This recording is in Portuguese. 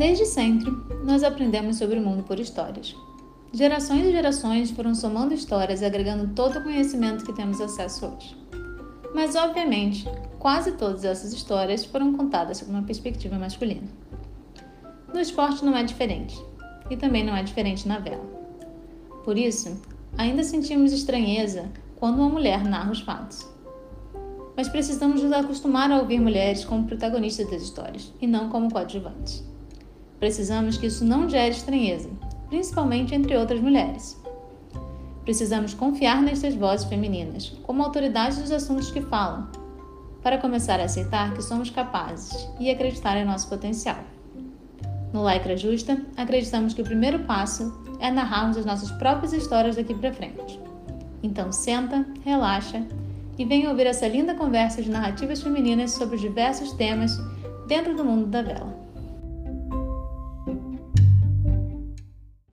Desde sempre, nós aprendemos sobre o mundo por histórias. Gerações e gerações foram somando histórias e agregando todo o conhecimento que temos acesso hoje. Mas, obviamente, quase todas essas histórias foram contadas sob uma perspectiva masculina. No esporte não é diferente, e também não é diferente na vela. Por isso, ainda sentimos estranheza quando uma mulher narra os fatos. Mas precisamos nos acostumar a ouvir mulheres como protagonistas das histórias e não como coadjuvantes. Precisamos que isso não gere estranheza, principalmente entre outras mulheres. Precisamos confiar nestas vozes femininas como autoridades dos assuntos que falam, para começar a aceitar que somos capazes e acreditar em nosso potencial. No Lycra Justa, acreditamos que o primeiro passo é narrarmos as nossas próprias histórias daqui para frente. Então senta, relaxa e venha ouvir essa linda conversa de narrativas femininas sobre os diversos temas dentro do mundo da vela.